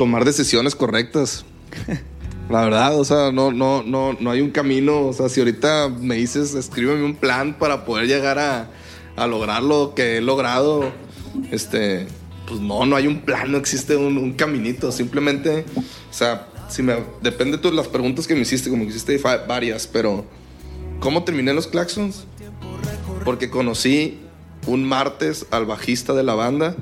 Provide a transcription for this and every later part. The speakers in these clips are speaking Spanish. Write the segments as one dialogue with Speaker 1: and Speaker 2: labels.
Speaker 1: tomar decisiones correctas. La verdad, o sea, no, no, no, no hay un camino. O sea, si ahorita me dices, escríbeme un plan para poder llegar a, a lograr lo que he logrado, este, pues no, no hay un plan, no existe un, caminito. Simplemente, o sea, si me, depende de las preguntas que me hiciste, como que hiciste varias, pero ¿cómo terminé los Claxons? Porque conocí un martes al bajista de la banda.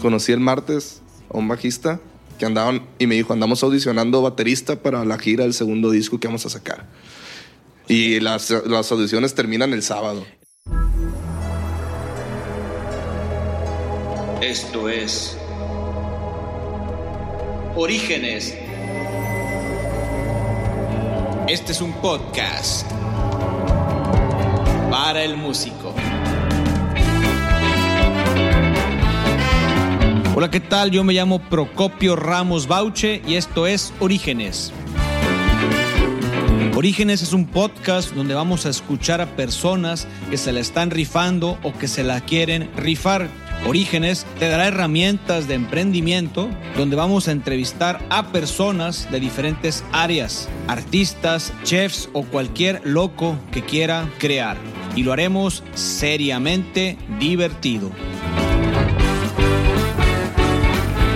Speaker 1: Conocí el martes a un bajista que andaban y me dijo, andamos audicionando baterista para la gira del segundo disco que vamos a sacar. Y las, las audiciones terminan el sábado.
Speaker 2: Esto es Orígenes. Este es un podcast para el músico. Hola, ¿qué tal? Yo me llamo Procopio Ramos Bauche y esto es Orígenes. Orígenes es un podcast donde vamos a escuchar a personas que se la están rifando o que se la quieren rifar. Orígenes te dará herramientas de emprendimiento donde vamos a entrevistar a personas de diferentes áreas, artistas, chefs o cualquier loco que quiera crear. Y lo haremos seriamente divertido.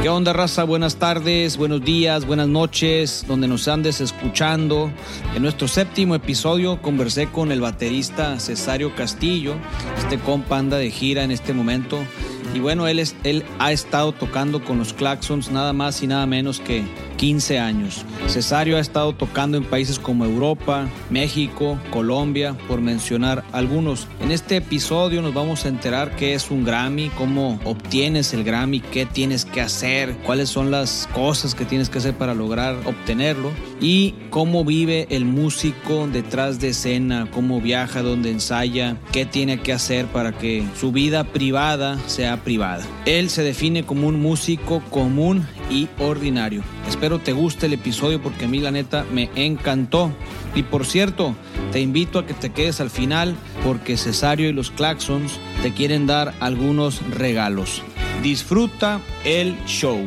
Speaker 2: ¿Qué onda, raza? Buenas tardes, buenos días, buenas noches, donde nos andes escuchando. En nuestro séptimo episodio conversé con el baterista Cesario Castillo. Este compa anda de gira en este momento. Y bueno, él, es, él ha estado tocando con los Claxons nada más y nada menos que 15 años. Cesario ha estado tocando en países como Europa, México, Colombia, por mencionar algunos. En este episodio nos vamos a enterar qué es un Grammy, cómo obtienes el Grammy, qué tienes que hacer, cuáles son las cosas que tienes que hacer para lograr obtenerlo y cómo vive el músico detrás de escena, cómo viaja, dónde ensaya, qué tiene que hacer para que su vida privada sea privada. Él se define como un músico común y ordinario. Espero te guste el episodio porque a mí la neta me encantó. Y por cierto, te invito a que te quedes al final porque Cesario y los Claxons te quieren dar algunos regalos. Disfruta el show.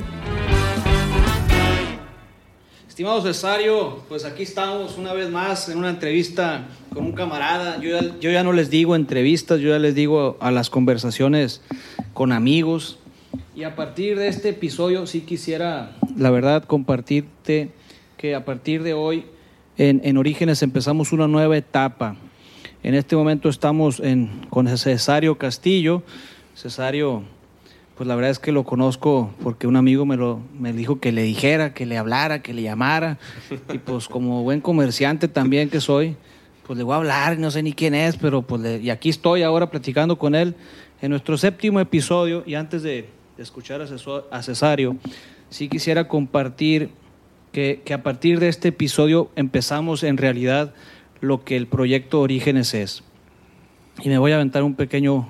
Speaker 2: Estimado Cesario, pues aquí estamos una vez más en una entrevista con un camarada. Yo ya, yo ya no les digo entrevistas, yo ya les digo a las conversaciones con amigos. Y a partir de este episodio sí quisiera, la verdad, compartirte que a partir de hoy en, en Orígenes empezamos una nueva etapa. En este momento estamos en, con Cesario Castillo. Cesario, pues la verdad es que lo conozco porque un amigo me, lo, me dijo que le dijera, que le hablara, que le llamara. Y pues como buen comerciante también que soy, pues le voy a hablar, no sé ni quién es, pero pues y aquí estoy ahora platicando con él en nuestro séptimo episodio y antes de, escuchar a Cesario, sí quisiera compartir que, que, a partir de este episodio empezamos en realidad lo que el proyecto Orígenes es. Y me voy a aventar un pequeño,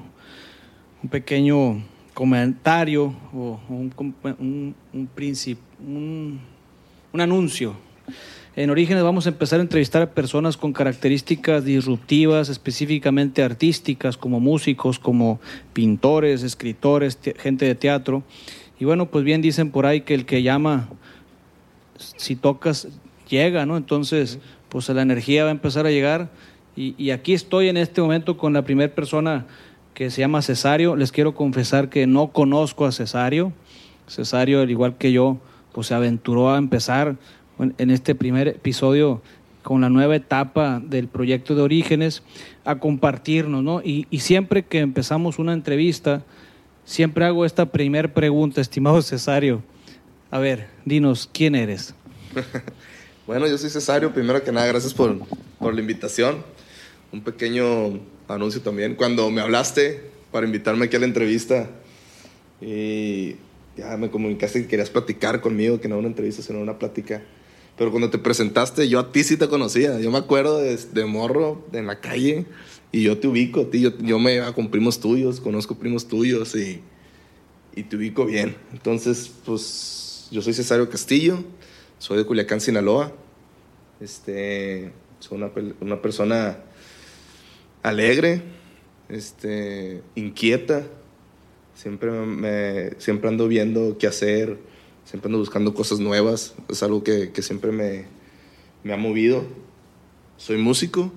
Speaker 2: un pequeño comentario o un, un, un, un, un anuncio en Orígenes vamos a empezar a entrevistar a personas con características disruptivas, específicamente artísticas, como músicos, como pintores, escritores, gente de teatro. Y bueno, pues bien dicen por ahí que el que llama, si tocas, llega, ¿no? Entonces, pues la energía va a empezar a llegar. Y, y aquí estoy en este momento con la primera persona que se llama Cesario. Les quiero confesar que no conozco a Cesario. Cesario, al igual que yo, pues se aventuró a empezar en este primer episodio con la nueva etapa del proyecto de Orígenes, a compartirnos, ¿no? Y, y siempre que empezamos una entrevista, siempre hago esta primera pregunta, estimado Cesario. A ver, dinos, ¿quién eres?
Speaker 1: bueno, yo soy Cesario, primero que nada, gracias por, por la invitación. Un pequeño anuncio también. Cuando me hablaste para invitarme aquí a la entrevista, y ya me comunicaste que querías platicar conmigo, que no una entrevista, sino una plática pero cuando te presentaste, yo a ti sí te conocía. Yo me acuerdo de, morro en la calle y yo te ubico, tío. Yo, yo me iba con primos tuyos, conozco primos tuyos y, y te ubico bien. Entonces, pues yo soy Cesario Castillo, soy de Culiacán, Sinaloa. Este, soy una, una persona alegre, este, inquieta. Siempre, me, siempre ando viendo qué hacer siempre ando buscando cosas nuevas, es algo que, que siempre me, me ha movido. Soy músico,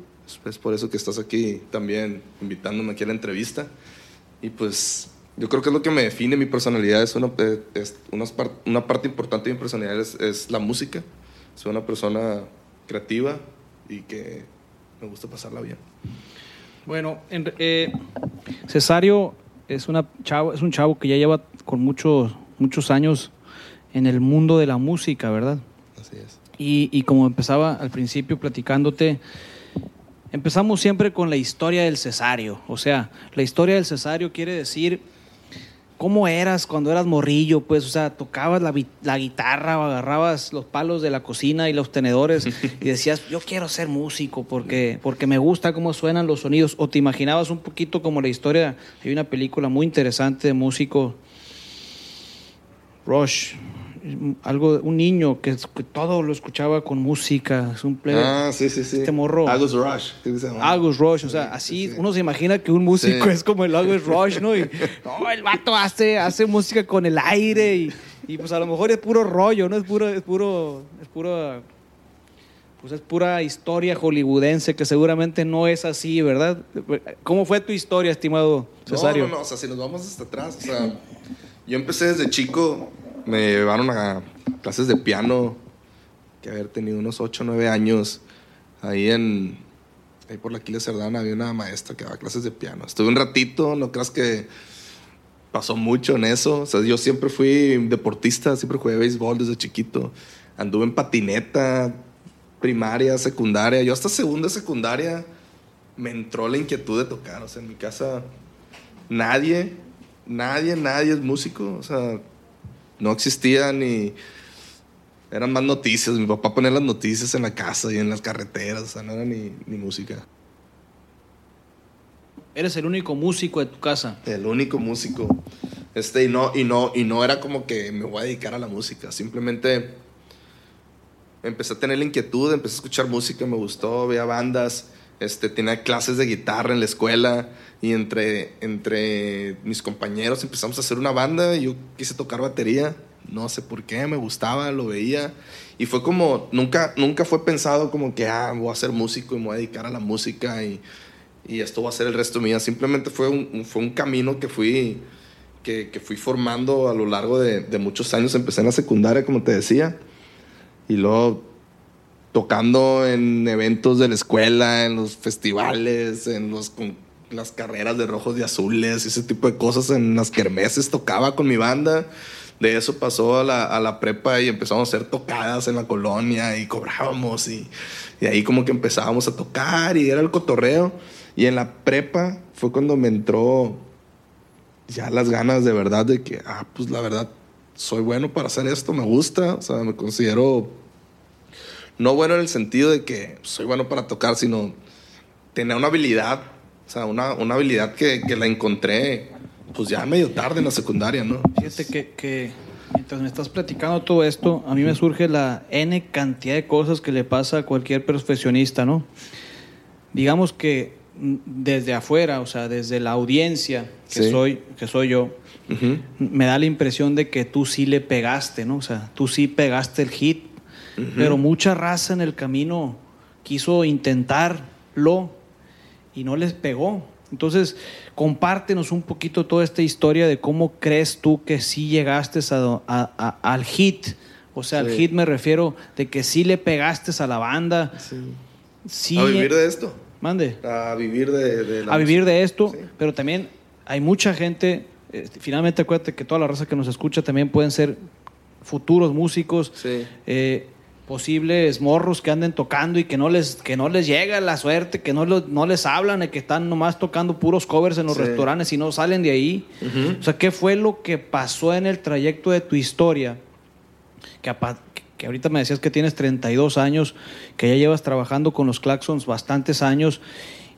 Speaker 1: es por eso que estás aquí también invitándome aquí a la entrevista. Y pues yo creo que es lo que me define mi personalidad, es una, es una, una parte importante de mi personalidad es, es, la música. Soy una persona creativa y que me gusta pasarla bien.
Speaker 2: Bueno, eh, Cesario es, una chavo, es un chavo que ya lleva con muchos, muchos años en el mundo de la música, ¿verdad?
Speaker 1: Así es.
Speaker 2: Y, y como empezaba al principio platicándote, empezamos siempre con la historia del cesario. O sea, la historia del cesario quiere decir cómo eras cuando eras morrillo, pues, o sea, tocabas la, la, guitarra o agarrabas los palos de la cocina y los tenedores y decías, yo quiero ser músico porque, porque me gusta cómo suenan los sonidos. O te imaginabas un poquito como la historia, hay una película muy interesante de músico, Rush, algo, un niño que, todo lo escuchaba con música, es un
Speaker 1: player. Ah, sí, sí, sí.
Speaker 2: Este morro.
Speaker 1: Agus Rush.
Speaker 2: Agus Rush, o sea, así uno se imagina que un músico es como el Agus Rush, ¿no? Y no, el vato hace, hace música con el aire y, y, pues a lo mejor es puro rollo, ¿no? Es puro, es puro, es puro, pues es pura historia hollywoodense que seguramente no es así, ¿verdad? ¿Cómo fue tu historia, estimado Cesario?
Speaker 1: No, no, no, o sea, si nos vamos hasta atrás, o sea, yo empecé desde chico me llevaron a clases de piano, que haber tenido unos 8 o 9 años. Ahí en, ahí por la Aquiles Cerdana había una maestra que daba clases de piano. Estuve un ratito, no creas que pasó mucho en eso. O sea, yo siempre fui deportista, siempre jugué béisbol desde chiquito. Anduve en patineta, primaria, secundaria. Yo hasta segunda secundaria me entró la inquietud de tocar. O sea, en mi casa nadie, nadie, nadie es músico. O sea, no existían ni eran más noticias. Mi papá ponía las noticias en la casa y en las carreteras, o sea, no era ni, ni música.
Speaker 2: ¿Eres el único músico de tu casa?
Speaker 1: El único músico. Este, y no, y no, y no era como que me voy a dedicar a la música. Simplemente empecé a tener la inquietud, empecé a escuchar música, me gustó, veía bandas, este, tenía clases de guitarra en la escuela y entre, entre mis compañeros empezamos a hacer una banda y yo quise tocar batería, no sé por qué, me gustaba, lo veía. Y fue como, nunca, nunca fue pensado como que, ah, voy a ser músico y me voy a dedicar a la música y, y esto va a ser el resto mío, simplemente fue un, fue un camino que fui, que, que, fui formando a lo largo de, de muchos años, empecé en la secundaria, como te decía, y luego tocando en eventos de la escuela, en los festivales, en los las carreras de rojos y azules, ese tipo de cosas en las kermeses tocaba con mi banda. De eso pasó a la, a la prepa y empezamos a hacer tocadas en la colonia y cobrábamos y, y ahí como que empezábamos a tocar y era el cotorreo. Y en la prepa fue cuando me entró ya las ganas de verdad de que, ah, pues la verdad, soy bueno para hacer esto, me gusta, o sea, me considero no bueno en el sentido de que soy bueno para tocar, sino tener una habilidad o sea, una, una habilidad que, que, la encontré pues ya medio tarde en la secundaria, ¿no?
Speaker 2: Fíjate que, que, mientras me estás platicando todo esto, a mí me surge la N cantidad de cosas que le pasa a cualquier profesionista, ¿no? Digamos que desde afuera, o sea, desde la audiencia que, soy, que soy yo, me da la impresión de que tú sí le pegaste, ¿no? O sea, tú sí pegaste el hit, pero mucha raza en el camino quiso intentarlo y no les pegó. Entonces, compártenos un poquito toda esta historia de cómo crees tú que sí llegaste a, al hit. O sea, al hit me refiero de que sí le pegaste a la banda.
Speaker 1: Sí. a vivir de esto.
Speaker 2: Mande.
Speaker 1: A vivir de,
Speaker 2: A vivir de esto, pero también hay mucha gente, eh, finalmente acuérdate que toda la raza que nos escucha también pueden ser futuros músicos.
Speaker 1: Sí.
Speaker 2: Eh, posibles morros que anden tocando y que no les, que no les llega la suerte, que no, no les hablan, que están nomás tocando puros covers en los restaurantes y no salen de ahí. O sea, ¿qué fue lo que pasó en el trayecto de tu historia? Que, que ahorita me decías que tienes 32 años, que ya llevas trabajando con los Claxons bastantes años.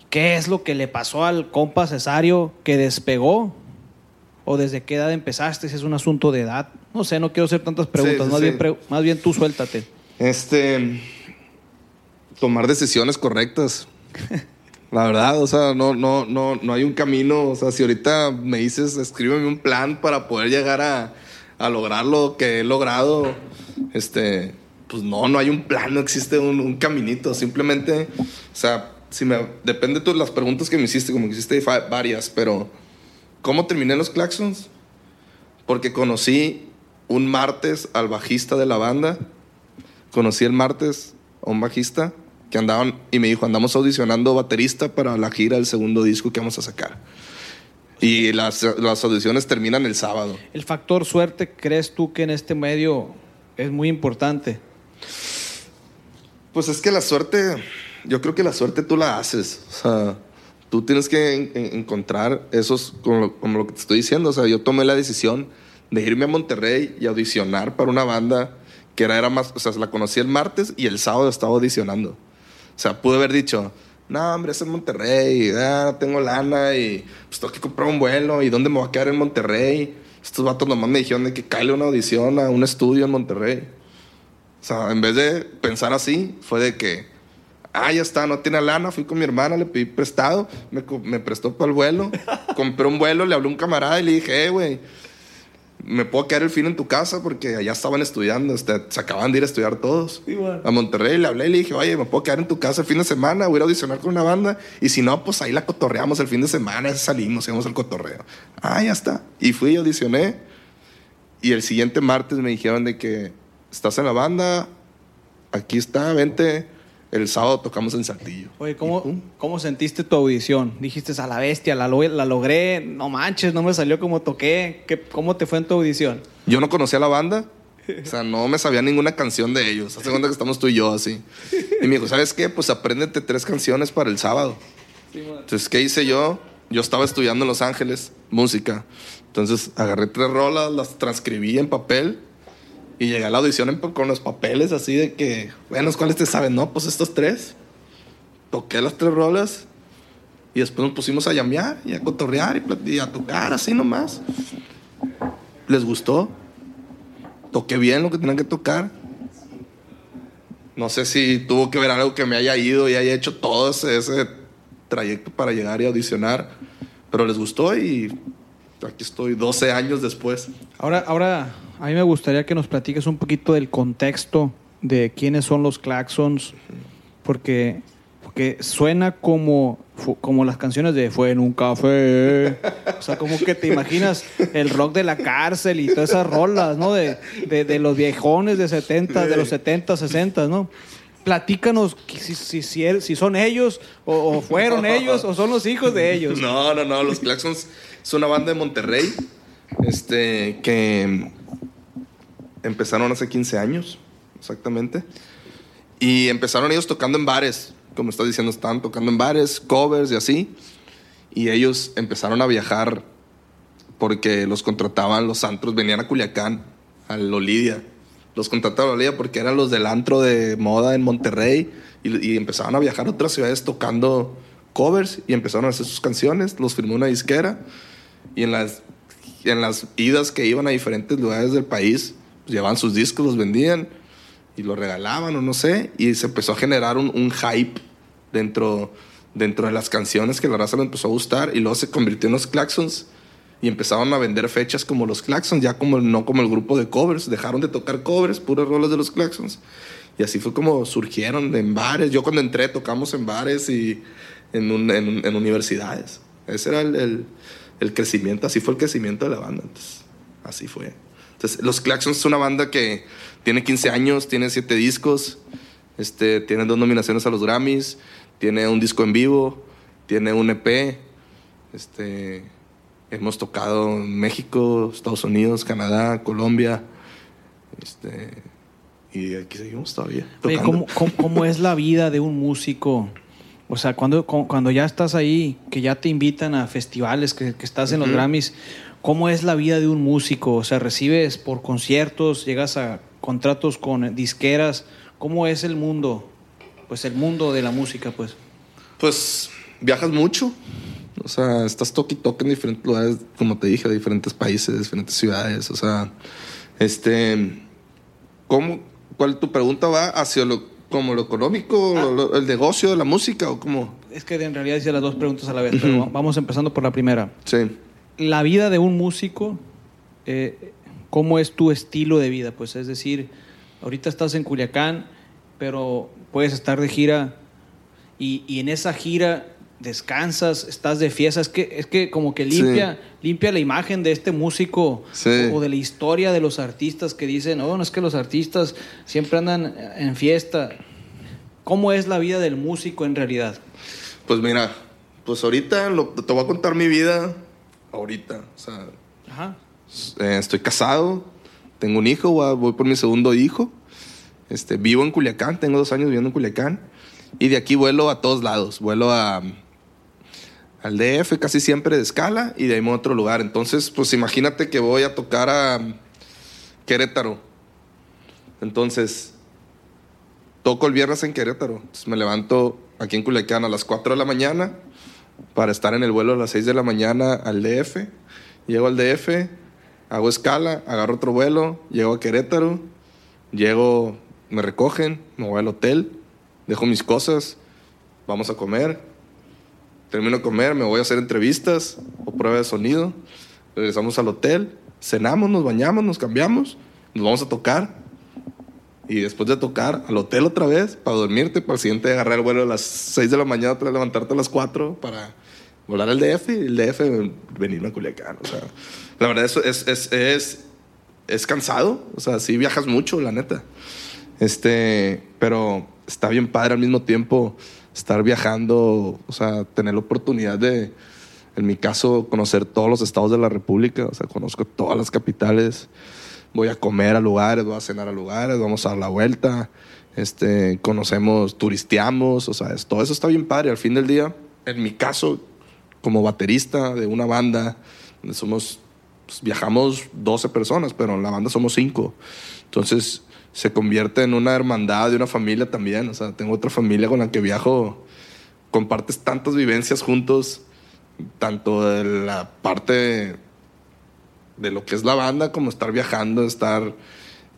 Speaker 2: ¿Qué es lo que le pasó al compa Cesario que despegó? ¿O desde qué edad empezaste? Si es un asunto de edad. No sé, no quiero hacer tantas preguntas. más, Bien, más bien tú suéltate.
Speaker 1: Este. Tomar decisiones correctas. La verdad, o sea, no, no, no, no hay un camino. O sea, si ahorita me dices, escríbeme un plan para poder llegar a, a lograr lo que he logrado, este, pues no, no hay un plan, no existe un, un caminito, simplemente, o sea, si me, depende de las preguntas que me hiciste, como que hiciste varias, pero ¿cómo terminé los Claxons? Porque conocí un martes al bajista de la banda, conocí el martes a un bajista que andaban y me dijo, andamos audicionando baterista para la gira del segundo disco que vamos a sacar. Y las, las audiciones terminan el sábado.
Speaker 2: ¿El factor suerte crees tú que en este medio es muy importante?
Speaker 1: Pues es que la suerte, yo creo que la suerte tú la haces. O sea, tú tienes que encontrar esos, como lo, lo, que te estoy diciendo. O sea, yo tomé la decisión de irme a Monterrey y audicionar para una banda que era, era más, o sea, la conocí el martes y el sábado estaba audicionando. O sea, pude haber dicho, no, hombre, es en Monterrey, ah, tengo lana y pues tengo que comprar un vuelo y dónde me voy a quedar en Monterrey. Estos vatos nomás me dijeron de que cae una audición a un estudio en Monterrey. O sea, en vez de pensar así, fue de que, ah, ya está, no tiene lana, fui con mi hermana, le pedí prestado, me, me prestó para el vuelo, compré un vuelo, le hablé a un camarada y le dije, eh, güey, me puedo quedar el fin en tu casa porque allá estaban estudiando, este, se acaban de ir a estudiar todos. A Monterrey le hablé y le dije, oye, me puedo quedar en tu casa el fin de semana, voy a audicionar con una banda y si no, pues ahí la cotorreamos el fin de semana, salimos, hacemos el cotorreo. Ah, ya está. Y fui, audicioné y el siguiente martes me dijeron de que estás en la banda, aquí está, vente el sábado tocamos en Saltillo.
Speaker 2: Oye, ¿cómo, ¿cómo sentiste tu audición? Dijiste a la bestia, la, la, logré, no manches, no me salió como toqué. ¿Qué, ¿Cómo te fue en tu audición?
Speaker 1: Yo no conocía la banda, o sea, no me sabía ninguna canción de ellos. Hace cuenta que estamos tú y yo así. Y me dijo, ¿sabes qué? Pues apréndete tres canciones para el sábado. Entonces, ¿qué hice yo? Yo estaba estudiando en Los Ángeles música. Entonces, agarré tres rolas, las transcribí en papel y llegué a la audición con los papeles así de que, bueno, ¿cuáles te saben? No, pues estos tres. Toqué las tres rolas y después nos pusimos a llamear y a cotorrear y, a tocar así nomás. Les gustó. Toqué bien lo que tenían que tocar. No sé si tuvo que ver algo que me haya ido y haya hecho todo ese, ese trayecto para llegar y audicionar, pero les gustó y aquí estoy 12 años después.
Speaker 2: Ahora, ahora a mí me gustaría que nos platiques un poquito del contexto de quiénes son los Claxons, porque, porque suena como, como las canciones de Fue en un café. O sea, como que te imaginas el rock de la cárcel y todas esas rolas, ¿no? De, de, los viejones de 70, de los 70, 60, ¿no? Platícanos si, si, si, son ellos o, o fueron ellos o son los hijos de ellos.
Speaker 1: No, no, no. Los Claxons es una banda de Monterrey este, que empezaron hace 15 años, exactamente. Y empezaron ellos tocando en bares, como estás diciendo, estaban tocando en bares, covers y así. Y ellos empezaron a viajar porque los contrataban los antros, venían a Culiacán, a Lolidia. Los contrataban a Lolidia porque eran los del antro de moda en Monterrey y, y empezaban a viajar a otras ciudades tocando covers y empezaron a hacer sus canciones. Los firmó una disquera y en las, en las idas que iban a diferentes lugares del país, pues, llevaban sus discos, los vendían y los regalaban o no sé, y se empezó a generar un, un hype dentro, dentro de las canciones que la raza le empezó a gustar y luego se convirtió en los Claxons y empezaron a vender fechas como los Claxons, ya como no como el grupo de covers, dejaron de tocar covers, puros roles de los Claxons. Y así fue como surgieron en bares. Yo cuando entré tocamos en bares y en, en, en universidades. Ese era el, el, el, crecimiento, así fue el crecimiento de la banda. Entonces, así fue. Entonces, Los Claxons es una banda que tiene 15 años, tiene 7 discos, este, tiene dos nominaciones a los Grammys, tiene un disco en vivo, tiene un EP. Este, hemos tocado en México, Estados Unidos, Canadá, Colombia. Este, y aquí seguimos todavía.
Speaker 2: ¿cómo, cómo, es la vida de un músico? O sea, cuando, cuando ya estás ahí, que ya te invitan a festivales, que, que estás en los Grammys, ¿Cómo es la vida de un músico? O sea, recibes por conciertos, llegas a contratos con disqueras. ¿Cómo es el mundo? Pues el mundo de la música, pues.
Speaker 1: Pues viajas mucho. O sea, estás toque y toque en diferentes lugares, como te dije, de diferentes países, diferentes ciudades. O sea, este. ¿Cómo? ¿Cuál tu pregunta va hacia lo como lo económico, ah. el negocio de la música o cómo?
Speaker 2: Es que en realidad hice las dos preguntas a la vez, pero vamos empezando por la primera.
Speaker 1: Sí
Speaker 2: la vida de un músico, eh, cómo es tu estilo de vida, pues es decir, ahorita estás en Culiacán, pero puedes estar de gira y, y en esa gira descansas, estás de fiesta, es que, es que como que limpia, limpia la imagen de este músico
Speaker 1: Sí.
Speaker 2: o de la historia de los artistas que dicen, oh, no es que los artistas siempre andan en fiesta. ¿Cómo es la vida del músico en realidad?
Speaker 1: Pues mira, pues ahorita lo- te voy a contar mi vida ahorita. O sea,
Speaker 2: Ajá.
Speaker 1: eh, estoy casado, tengo un hijo, voy por mi segundo hijo. Este, vivo en Culiacán, tengo dos años viviendo en Culiacán. Y de aquí vuelo a todos lados. Vuelo a, al DF casi siempre de escala y de ahí a otro lugar. Entonces, pues imagínate que voy a tocar a Querétaro. Entonces, toco el viernes en Querétaro. Entonces, me levanto aquí en Culiacán a las 4 de la mañana para estar en el vuelo a las 6 de la mañana al DF. Llego al DF, hago escala, agarro otro vuelo, llego a Querétaro, llego, me recogen, me voy al hotel, dejo mis cosas, vamos a comer, termino de comer, me voy a hacer entrevistas o prueba de sonido, regresamos al hotel, cenamos, nos bañamos, nos cambiamos, nos vamos a tocar y después de tocar al hotel otra vez para dormirte, para el siguiente agarrar el vuelo a las 6 de la mañana, otra vez levantarte a las 4 para volar al DF y el DF venirme a Culiacán. O sea, la verdad eso es, es, es, es cansado, o sea, sí viajas mucho, la neta. Este, pero está bien padre al mismo tiempo estar viajando, o sea, tener la oportunidad de, en mi caso, conocer todos los estados de la República, o sea, conozco todas las capitales, voy a comer a lugares, voy a cenar a lugares, vamos a dar la vuelta, este, conocemos, turisteamos, o sea, es- todo eso está bien padre. Al fin del día, en mi caso, como baterista de una banda, somos, pues, viajamos 12 personas, pero en la banda somos 5. Entonces se convierte en una hermandad de una familia también. O sea, tengo otra familia con la que viajo, compartes tantas vivencias juntos, tanto de la parte de lo que es la banda, como estar viajando, estar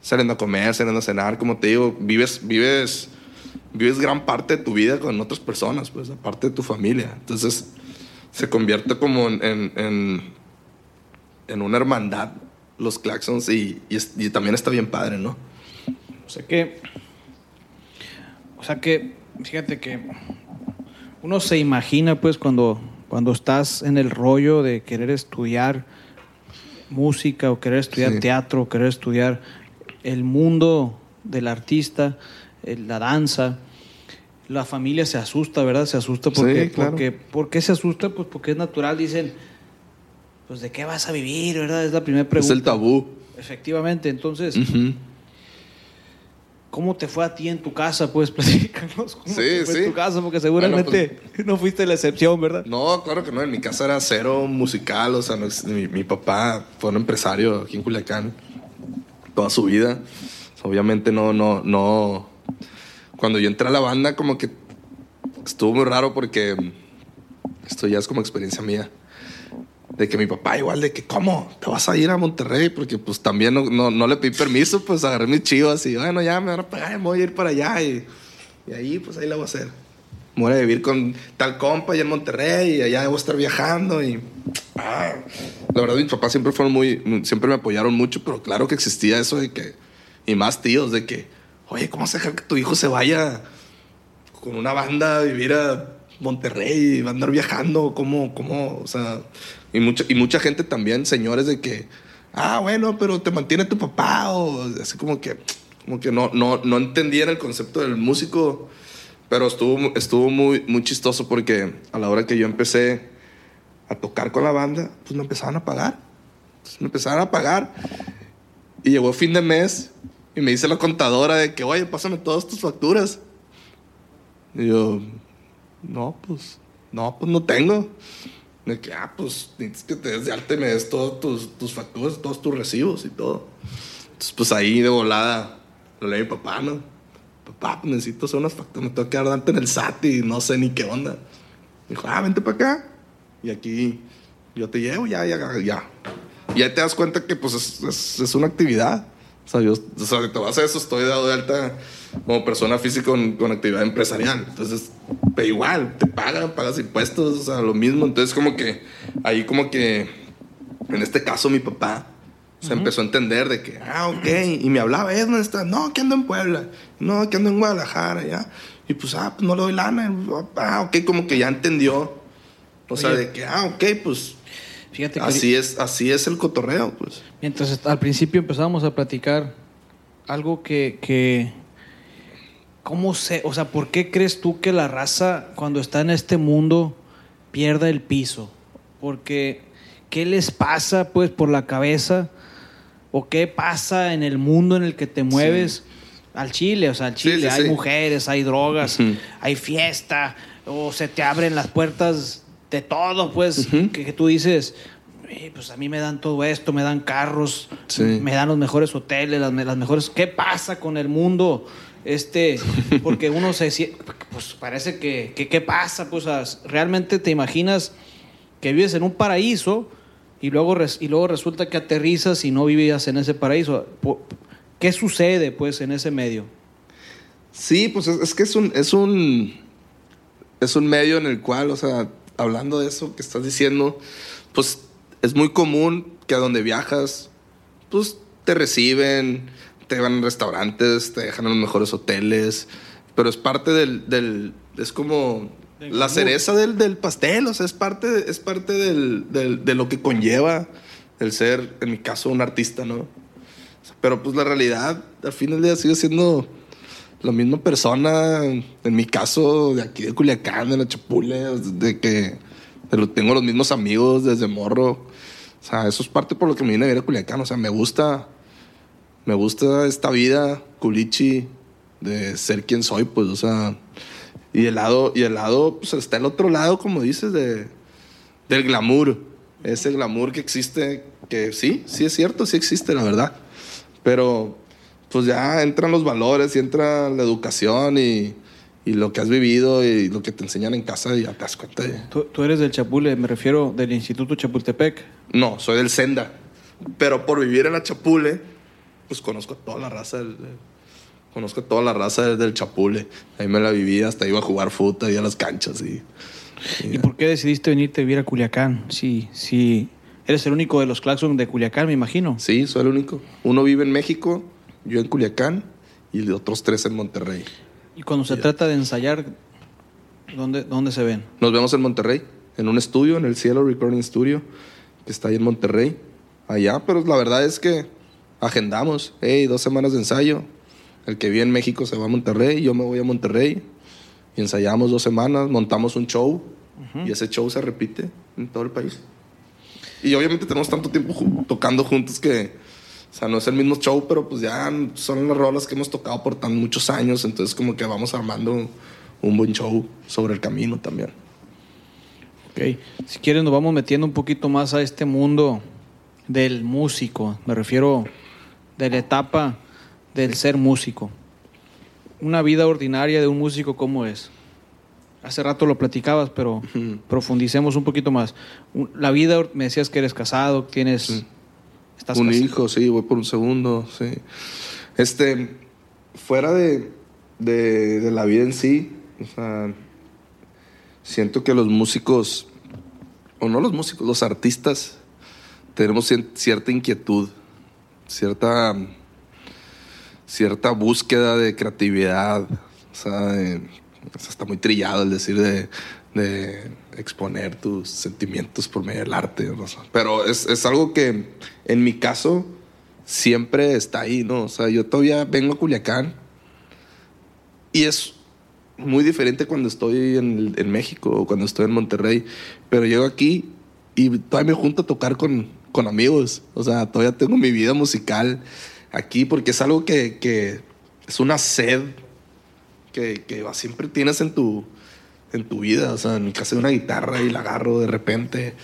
Speaker 1: saliendo a comer, saliendo a cenar, como te digo, vives, vives, vives gran parte de tu vida con otras personas, pues, aparte de tu familia. Entonces, se convierte como en, en, una hermandad los Claxons y también está bien padre, ¿no?
Speaker 2: O sea que, o sea que, fíjate que uno se imagina pues cuando, cuando estás en el rollo de querer estudiar música o querer estudiar
Speaker 1: Sí.
Speaker 2: teatro o querer estudiar el mundo del artista, eh, la danza. La familia se asusta, ¿verdad? Se asusta porque,
Speaker 1: Sí, claro.
Speaker 2: porque ¿por qué se asusta? Pues porque es natural, dicen, pues de qué vas a vivir, ¿verdad? Es la primera pregunta.
Speaker 1: Es el tabú.
Speaker 2: Efectivamente, entonces. ¿Cómo te fue a ti en tu casa? Pues platícanos cómo
Speaker 1: Sí,
Speaker 2: te fue
Speaker 1: sí.
Speaker 2: en tu casa, porque seguramente no fuiste la excepción, ¿verdad?
Speaker 1: No, claro que no. En mi casa era cero musical. O sea, no mi, mi papá fue un empresario aquí en Culiacán toda su vida. Obviamente no, no, no. Cuando yo entré a la banda, como que estuvo muy raro porque esto ya es como experiencia mía. De que mi papá igual, de que, ¿cómo? ¿Te vas a ir a Monterrey? Porque pues también no, no, no le pedí permiso, pues agarré mis chivas y bueno, ya me van a pagar, me voy a ir para allá y, y ahí pues ahí la voy a hacer. Voy a vivir con tal compa allá en Monterrey y allá a estar viajando y... ah, la verdad mis papás siempre fueron muy... Siempre me apoyaron mucho, pero claro que existía eso de que... Y más tíos de que... Oye, ¿cómo vas a dejar que tu hijo se vaya con una banda a vivir a Monterrey va a andar viajando? ¿Cómo? ¿Cómo? O sea... Y mucha, y mucha gente también, señores, de que... Ah, bueno, pero te mantiene tu papá o así como que... Como que no, no, no entendían el concepto del músico... Pero estuvo, estuvo muy, muy chistoso porque a la hora que yo empecé a tocar con la banda, pues me empezaban a pagar. Pues me empezaron a pagar. Y llegó fin de mes y me dice la contadora de que, oye, pásame todas tus facturas. Y yo, no, pues, no, pues no tengo. De que, ah, pues, necesitas que te des de alta y me des todas tus, tus facturas, todos tus recibos y todo. Entonces, pues ahí de volada, lo leí a mi papá, ¿no? Papá, pues necesito hacer unas facturas, me tengo que dar de alta en el SAT y no sé ni qué onda. Dijo, ah, vente para acá. Y aquí yo te llevo, ya, ya, ya. Y ahí te das cuenta que, pues, es, es, es una actividad. O sea, yo, o sea, te vas a eso, estoy dado de alta como persona física con, con actividad empresarial. Entonces, pero igual, te pagan, pagas impuestos, o sea, lo mismo. Entonces, como que ahí, como que, en este caso, mi papá Se empezó a entender de que, ah, ok. Y me hablaba, ¿eh? ¿Dónde estás? No, que ando en Puebla. No, que ando en Guadalajara, ya. Y pues, ah, pues no le doy lana. Ah, ok, como que ya entendió. O sea, de que, ah, ok, pues.
Speaker 2: Fíjate que
Speaker 1: Así es, así es el cotorreo, pues.
Speaker 2: mientras al principio empezábamos a platicar algo que, que ¿cómo se, o sea, por qué crees tú que la raza cuando está en este mundo pierda el piso? Porque ¿qué les pasa pues por la cabeza o qué pasa en el mundo en el que te mueves? Al Chile, o sea, al Chile.
Speaker 1: sí,
Speaker 2: hay mujeres, hay drogas, hay fiesta, o se te abren las puertas de todo, pues, que, que tú dices, "Eh, pues a mí me dan todo esto, me dan carros, me dan los mejores hoteles, las mejores... ¿Qué pasa con el mundo? Este, porque uno se... Pues parece que, ¿qué pasa? Pues realmente te imaginas que vives en un paraíso y luego, y luego resulta que aterrizas y no vivías en ese paraíso. ¿Qué sucede pues en ese medio?
Speaker 1: Sí, pues es, es que es un, es un. Es un medio en el cual, o sea, hablando de eso que estás diciendo, pues es muy común que a donde viajas, pues te reciben, te van a restaurantes, te dejan en los mejores hoteles, pero es parte del. del es como la cereza del, del pastel, o sea, es parte, de- es parte del, del- de lo que conlleva el ser, en mi caso, un artista, ¿no? Pero pues la realidad, al fin del día, sigue siendo la misma persona, en mi caso, de aquí de Culiacán, de la Chapule, de que tengo los mismos amigos desde morro. O sea, eso es parte por lo que me vine a vivir a Culiacán. O sea, me gusta, me gusta esta vida culichi de ser quien soy, pues, o sea, y el lado, y el lado, pues está el otro lado, como dices, de, del glamour. Ese glamour que existe, que sí, sí es cierto, sí existe, la verdad. Pero pues ya entran los valores y entra la educación y, y lo que has vivido y lo que te enseñan en casa y ya te das cuenta de...
Speaker 2: Tú, tú eres del Chapule, me refiero del Instituto Chapultepec.
Speaker 1: No, soy del Senda. Pero por vivir en la Chapule, pues conozco a toda la raza del... conozco toda la raza del, Chapule. Ahí me la viví, hasta iba a jugar fútbol y a las canchas y...
Speaker 2: ¿Y por qué decidiste venirte a vivir a Culiacán? Sí, sí. Eres el único de los Claxon de Culiacán, me imagino.
Speaker 1: Sí, soy el único. Uno vive en México, yo en Culiacán y los otros tres en Monterrey.
Speaker 2: Y cuando se trata de ensayar, ¿dónde, ¿dónde se ven?
Speaker 1: Nos vemos en Monterrey, en un estudio, en el Cielo Recording Studio, que está ahí en Monterrey. Allá, pero la verdad es que agendamos, hey, dos semanas de ensayo. El que vive en México se va a Monterrey, yo me voy a Monterrey. Y ensayamos dos semanas, montamos un show. Y ese show se repite en todo el país. Y obviamente tenemos tanto tiempo ju- tocando juntos que, o sea, no es el mismo show, pero pues ya son las rolas que hemos tocado por tan muchos años. Entonces como que vamos armando un buen show sobre el camino también.
Speaker 2: Ok. Si quieres, nos vamos metiendo un poquito más a este mundo del músico. Me refiero de la etapa del ser músico. Una vida ordinaria de un músico, ¿cómo es? Hace rato lo platicabas, pero profundicemos un poquito más. La vida, me decías que eres casado, tienes... Estás
Speaker 1: un hijo, sí, voy por un segundo, sí. Este, fuera de, de, de la vida en sí, o sea, siento que los músicos, o no los músicos, los artistas, tenemos cierta inquietud, cierta, cierta búsqueda de creatividad, o sea, está muy trillado el decir de, exponer tus sentimientos por medio del arte, pero es, es algo que en mi caso siempre está ahí, ¿no? O sea, yo todavía vengo a Culiacán y es muy diferente cuando estoy en, en México o cuando estoy en Monterrey, pero llego aquí y todavía me junto a tocar con, con amigos, o sea, todavía tengo mi vida musical aquí porque es algo que, que es una sed que, que siempre tienes en tu, en tu vida. O sea, en mi hay una guitarra y la agarro de repente.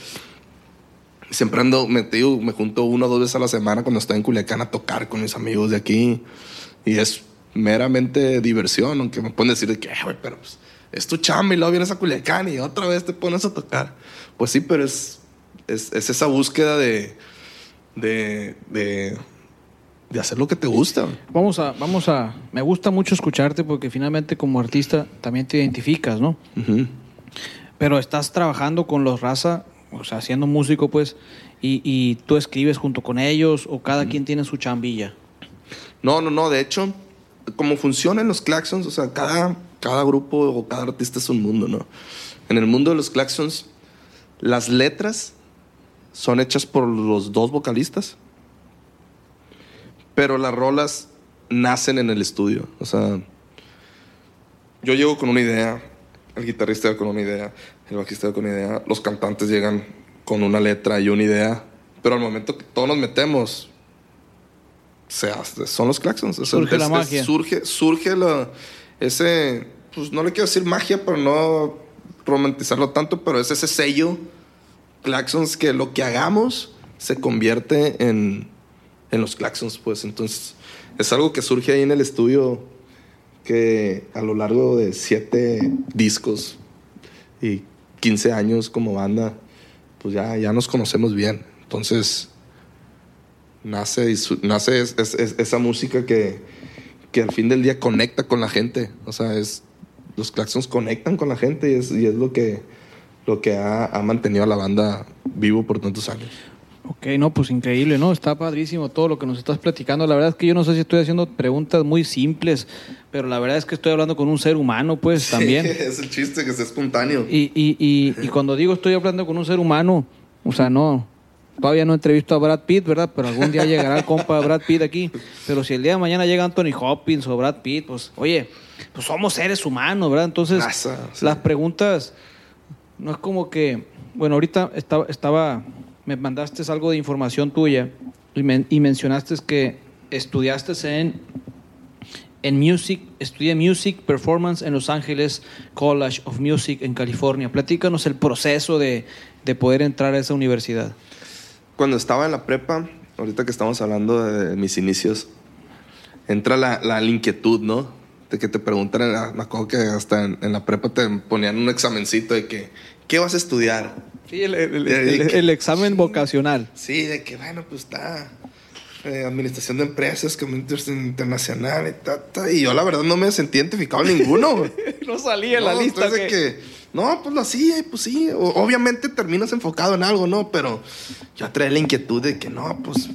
Speaker 1: Siempre ando, me, te digo, me junto una o dos veces a la semana cuando estoy en Culiacán a tocar con mis amigos de aquí. Y es meramente diversión, aunque me pueden decir de que, "Eh, güey, pero pues, es tu chamba y luego vienes a Culiacán y otra vez te pones a tocar. Pues sí, pero es, es, es esa búsqueda de, de, de, de hacer lo que te gusta.
Speaker 2: Vamos a, vamos a... Me gusta mucho escucharte porque finalmente como artista también te identificas, ¿no? Pero estás trabajando con los raza o sea, siendo músico, pues, y, y tú escribes junto con ellos o cada quien tiene su chambilla.
Speaker 1: No, no, no. De hecho, como funcionan los claxons, o sea, cada, cada grupo o cada artista es un mundo, ¿no? En el mundo de los claxons, las letras son hechas por los dos vocalistas, pero las rolas nacen en el estudio. O sea, yo llego con una idea, el guitarrista llega con una idea, el bajista llega con una idea, los cantantes llegan con una letra y una idea, pero al momento que todos nos metemos, se hace- son los claxons. O sea,
Speaker 2: Surge la
Speaker 1: es-
Speaker 2: magia.
Speaker 1: surge, surge la- ese, pues no le quiero decir magia, pero no romantizarlo tanto, pero es ese sello claxons que lo que hagamos se convierte en, en los claxons, pues. Entonces, es algo que surge ahí en el estudio que a lo largo de siete discos y 15 años como banda, pues ya, ya nos conocemos bien. Entonces, nace, nace es- es- es- esa música que, que al fin del día conecta con la gente. O sea, es, los claxons conectan con la gente y es, y es lo que, lo que ha, ha mantenido a la banda vivo por tantos años.
Speaker 2: Ok, no, pues increíble, ¿no? Está padrísimo todo lo que nos estás platicando. La verdad es que yo no sé si estoy haciendo preguntas muy simples, pero la verdad es que estoy hablando con un ser humano, pues también.
Speaker 1: es el chiste que sea espontáneo.
Speaker 2: Y, y, y, y cuando digo estoy hablando con un ser humano, o sea, no, todavía no entrevisto a Brad Pitt, ¿verdad? Pero algún día llegará el compa Brad Pitt aquí. Pero si el día de mañana llega Anthony Hopkins o Brad Pitt, pues, oye, pues somos seres humanos, ¿verdad? Entonces,
Speaker 1: Raza, sí.
Speaker 2: las preguntas, no es como que, bueno, ahorita estaba, estaba me mandaste algo de información tuya y, men- mencionaste que estudiaste en en Music, estudié Music Performance en Los Ángeles College of Music en California. Platícanos el proceso de, de poder entrar a esa universidad.
Speaker 1: Cuando estaba en la prepa, ahorita que estamos hablando de mis inicios, entra la, la inquietud, ¿no? De que te preguntan, en la- me acuerdo que hasta en, en la prepa te ponían un examencito de que, ¿qué vas a estudiar?
Speaker 2: Sí, el, el-
Speaker 1: el-
Speaker 2: el- el examen vocacional.
Speaker 1: Sí, de que, bueno, pues está eh, administración de empresas, comercio internacional y ta, ta. Y yo la verdad no me sentí identificado en ninguno.
Speaker 2: No salía en la
Speaker 1: No,
Speaker 2: lista.
Speaker 1: entonces de
Speaker 2: que-
Speaker 1: que, no, pues lo hacía, y pues sí. O- obviamente terminas enfocado en algo, ¿no? Pero yo traía la inquietud de que no, pues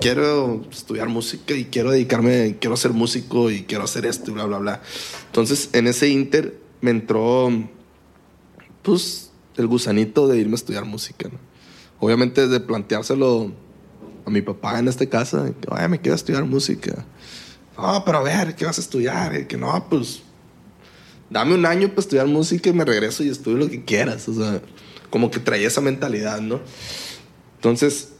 Speaker 1: quiero estudiar música y quiero dedicarme, quiero ser músico y quiero hacer esto y bla, bla, bla. Entonces en ese inter me entró, pues, el gusanito de irme a estudiar música, ¿no? Obviamente de planteárselo a mi papá en este casa, que, "Oye, me quiero estudiar música. No, pero a ver, ¿qué vas a estudiar? Y que no, pues dame un año para estudiar música y me regreso y estudio lo que quieras. O sea, como que traía esa mentalidad, ¿no? Entonces,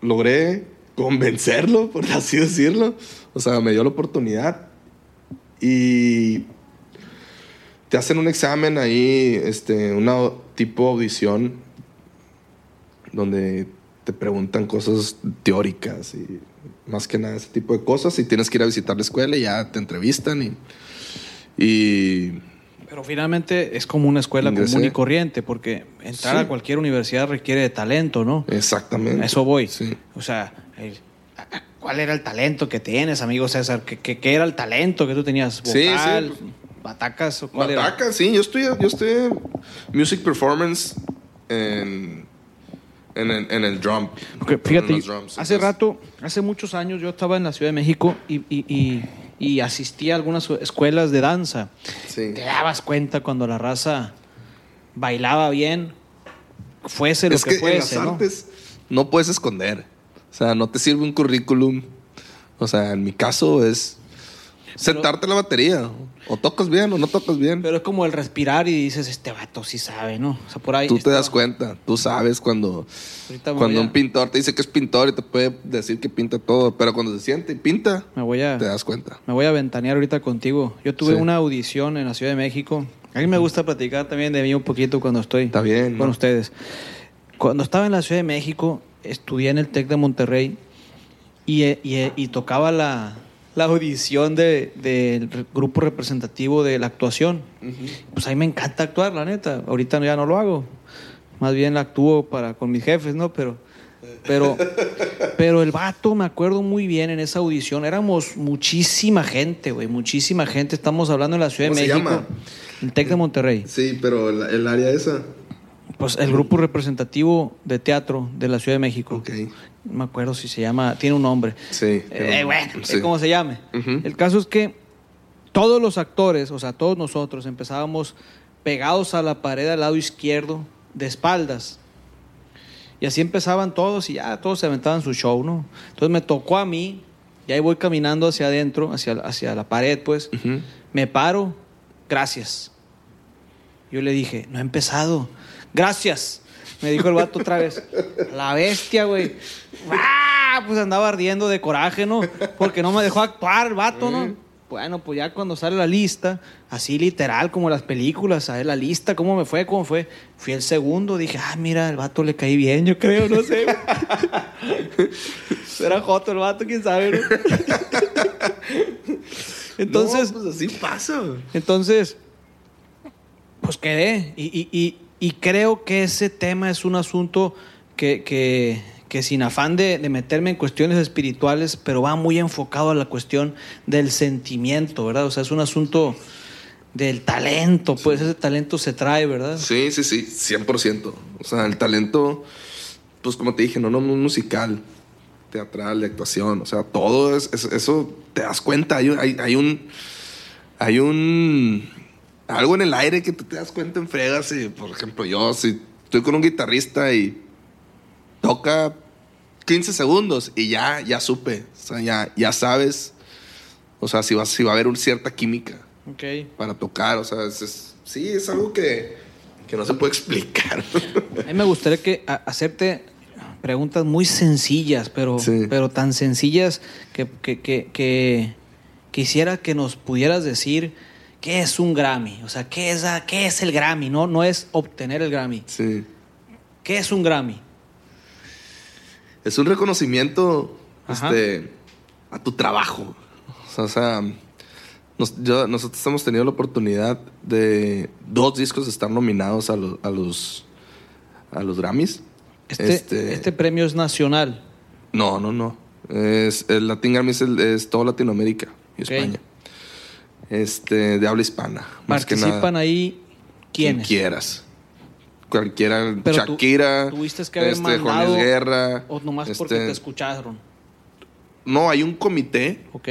Speaker 1: logré convencerlo, por así decirlo. O sea, me dio la oportunidad y te hacen un examen ahí, este, una tipo audición, donde te preguntan cosas teóricas y más que nada ese tipo de cosas y tienes que ir a visitar la escuela y ya te entrevistan y... y
Speaker 2: Pero finalmente es como una escuela
Speaker 1: Ingresé.
Speaker 2: común y corriente, porque entrar
Speaker 1: Sí.
Speaker 2: a cualquier universidad requiere de talento, ¿no?
Speaker 1: exactamente.
Speaker 2: A eso voy.
Speaker 1: Sí.
Speaker 2: O sea, el- ¿cuál era el talento que tienes, amigo César? ¿Qué, qué- qué era el talento que tú tenías?
Speaker 1: Sí,
Speaker 2: ¿Vocal?
Speaker 1: sí.
Speaker 2: ¿Batacas? o cuál era?
Speaker 1: Bataca, sí, yo estoy, yo music performance en, en, el- en el drum. En
Speaker 2: fíjate,
Speaker 1: drums,
Speaker 2: hace
Speaker 1: entonces-
Speaker 2: rato, hace muchos años yo estaba en la Ciudad de México y, y, y, y asistí a algunas escuelas de danza.
Speaker 1: Sí.
Speaker 2: Te dabas cuenta cuando la raza bailaba bien, fuese lo
Speaker 1: Es
Speaker 2: que,
Speaker 1: que, en las
Speaker 2: fuese, ¿no?
Speaker 1: artes no puedes esconder. O sea, no te sirve un currículum. O sea, en mi caso es sentarte en la batería. O tocas bien o no tocas bien.
Speaker 2: Pero es como el respirar y dices, este vato sí sabe, ¿no? O sea, por ahí.
Speaker 1: Tú te das cuenta. Tú sabes cuando, cuando
Speaker 2: a-
Speaker 1: un pintor te dice que es pintor y te puede decir que pinta todo. Pero cuando se siente y pinta,
Speaker 2: Me voy a...
Speaker 1: te das cuenta.
Speaker 2: Me voy a ventanear ahorita contigo. Yo tuve
Speaker 1: Sí.
Speaker 2: una audición en la Ciudad de México. A mí me gusta platicar también de mí un poquito cuando estoy
Speaker 1: Está bien,
Speaker 2: con
Speaker 1: ¿no?
Speaker 2: ustedes. Cuando estaba en la Ciudad de México, estudié en el TEC de Monterrey y, eh, y, eh, y tocaba la, la audición de- del re- grupo representativo de la actuación. Pues a mí me encanta actuar, la neta. Ahorita ya no lo hago. Más bien la actúo para, con mis jefes, ¿no? Pero, pero, pero el vato, me acuerdo muy bien en esa audición. Éramos muchísima gente, güey. Muchísima gente. Estamos hablando en la Ciudad de
Speaker 1: ¿Cómo se
Speaker 2: México.
Speaker 1: llama?
Speaker 2: El TEC de Monterrey.
Speaker 1: Sí, pero el, el área esa.
Speaker 2: pues el grupo representativo de teatro de la Ciudad de México.
Speaker 1: Ok.
Speaker 2: No me acuerdo si se llama, tiene un nombre.
Speaker 1: Sí.
Speaker 2: Eh, bueno,
Speaker 1: Sí.
Speaker 2: sé cómo se llame.
Speaker 1: Ujú.
Speaker 2: El caso es que todos los actores, o sea, todos nosotros empezábamos pegados a la pared al lado izquierdo, de espaldas. Y así empezaban todos y ya todos se aventaban su show, ¿no? Entonces me tocó a mí, y ahí voy caminando hacia adentro, hacia, hacia la pared, pues. Me paro, gracias. Yo le dije, no he empezado. Gracias. Me dijo el vato otra vez. La bestia, güey. ¡Ah! Pues andaba ardiendo de coraje, ¿no? Porque no me dejó actuar el vato, ¿no? Bueno, pues ya cuando sale la lista, así literal, como las películas, a ver la lista, cómo me fue, cómo fue. Fui el segundo, dije, ah, mira, el vato le caí bien, yo creo, no sé. Era Joto el vato, quién sabe, ¿no? Entonces,
Speaker 1: No, pues así pasa.
Speaker 2: entonces, pues quedé. Y, y- y- y creo que ese tema es un asunto que, que- que sin afán de, meterme en cuestiones espirituales, pero va muy enfocado a la cuestión del sentimiento, ¿verdad? O sea, es un asunto del talento, pues ese talento se trae, ¿verdad?
Speaker 1: Sí, sí, sí, 100%. O sea, el talento, pues como te dije, no, no musical, teatral, de actuación, o sea, todo es, es- eso te das cuenta, hay un, hay un, algo en el aire que tú te das cuenta en fregas y, por ejemplo, yo, si estoy con un guitarrista y toca 15 segundos y ya, ya supe, o sea, ya, ya sabes, o sea, si va, si va a haber una cierta química
Speaker 2: Ok.
Speaker 1: para tocar, o sea, es, es- sí, es algo que, que no se puede explicar.
Speaker 2: A mí me gustaría que a- hacerte preguntas muy sencillas, pero,
Speaker 1: Sí.
Speaker 2: pero tan sencillas que, que, que- que quisiera que nos pudieras decir qué es un Grammy. O sea, ¿qué es, qué es el Grammy? No, no es obtener el Grammy.
Speaker 1: sí.
Speaker 2: ¿Qué es un Grammy?
Speaker 1: Es un reconocimiento este, a tu trabajo. O sea, o sea, nos- yo- nosotros hemos tenido la oportunidad de dos discos estar nominados a, los- a los, a los Grammys.
Speaker 2: Este,
Speaker 1: Este-
Speaker 2: este premio es nacional.
Speaker 1: No, no, no. Es, el Latin Grammy es, toda Latinoamérica y. España. Este, de habla hispana. Más que nada.
Speaker 2: Ahí
Speaker 1: Quien
Speaker 2: quiénes.
Speaker 1: quieras. Cualquiera,
Speaker 2: Pero tú-
Speaker 1: Shakira,
Speaker 2: tuviste que haber
Speaker 1: este, Juan
Speaker 2: mandado
Speaker 1: Luis Guerra.
Speaker 2: O nomás
Speaker 1: este,
Speaker 2: porque te escucharon.
Speaker 1: No, hay un comité
Speaker 2: ¿Ok?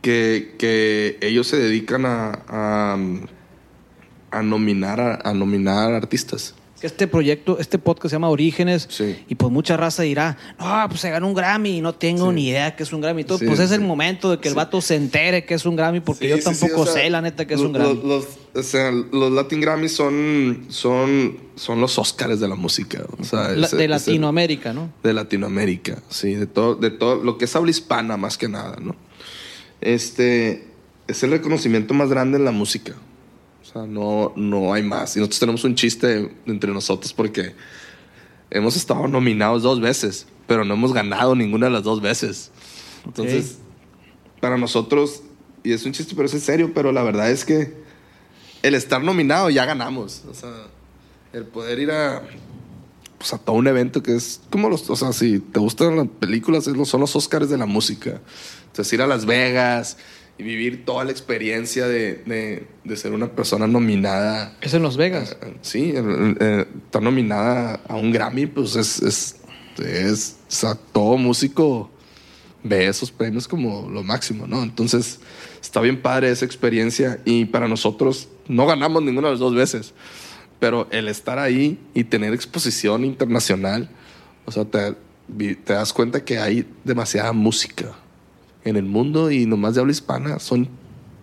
Speaker 1: que, que ellos se dedican a, a, a nominar a, a nominar artistas.
Speaker 2: Este proyecto, este podcast se llama Orígenes.
Speaker 1: Sí.
Speaker 2: Y pues mucha raza dirá, no, pues se ganó un Grammy y no tengo
Speaker 1: Sí.
Speaker 2: ni idea que es un Grammy. Todo,
Speaker 1: Sí,
Speaker 2: pues es el momento de que el vato se entere que es un Grammy, porque yo tampoco
Speaker 1: o sea,
Speaker 2: sé la neta que es un Grammy.
Speaker 1: Los, o sea, los Latin Grammys son, son, son los Oscars de la música. O sea,
Speaker 2: La-
Speaker 1: es-
Speaker 2: de
Speaker 1: el-
Speaker 2: Latinoamérica, ¿no?
Speaker 1: de Latinoamérica, sí, de todo, de todo lo que es habla hispana más que nada, ¿no? Este es el reconocimiento más grande en la música. Sea, no, no hay más. Y nosotros tenemos un chiste entre nosotros porque hemos estado nominados dos veces, pero no hemos ganado ninguna de las dos veces. Entonces, para nosotros, y es un chiste, pero es en serio, pero la verdad es que el estar nominado ya ganamos. O sea, el poder ir a, pues, a todo un evento que es como los, o sea, si te gustan las películas, son los Oscars de la música. Entonces, ir a Las Vegas y vivir toda la experiencia de, de- de ser una persona nominada.
Speaker 2: Es en Las Vegas.
Speaker 1: Eh, Sí, eh, eh, estar nominada a un Grammy, pues es, es, es, o sea, todo músico ve esos premios como lo máximo, ¿no? Entonces, está bien padre esa experiencia y para nosotros no ganamos ninguna de las dos veces, pero el estar ahí y tener exposición internacional, o sea, te, te das cuenta que hay demasiada música en el mundo y nomás de habla hispana son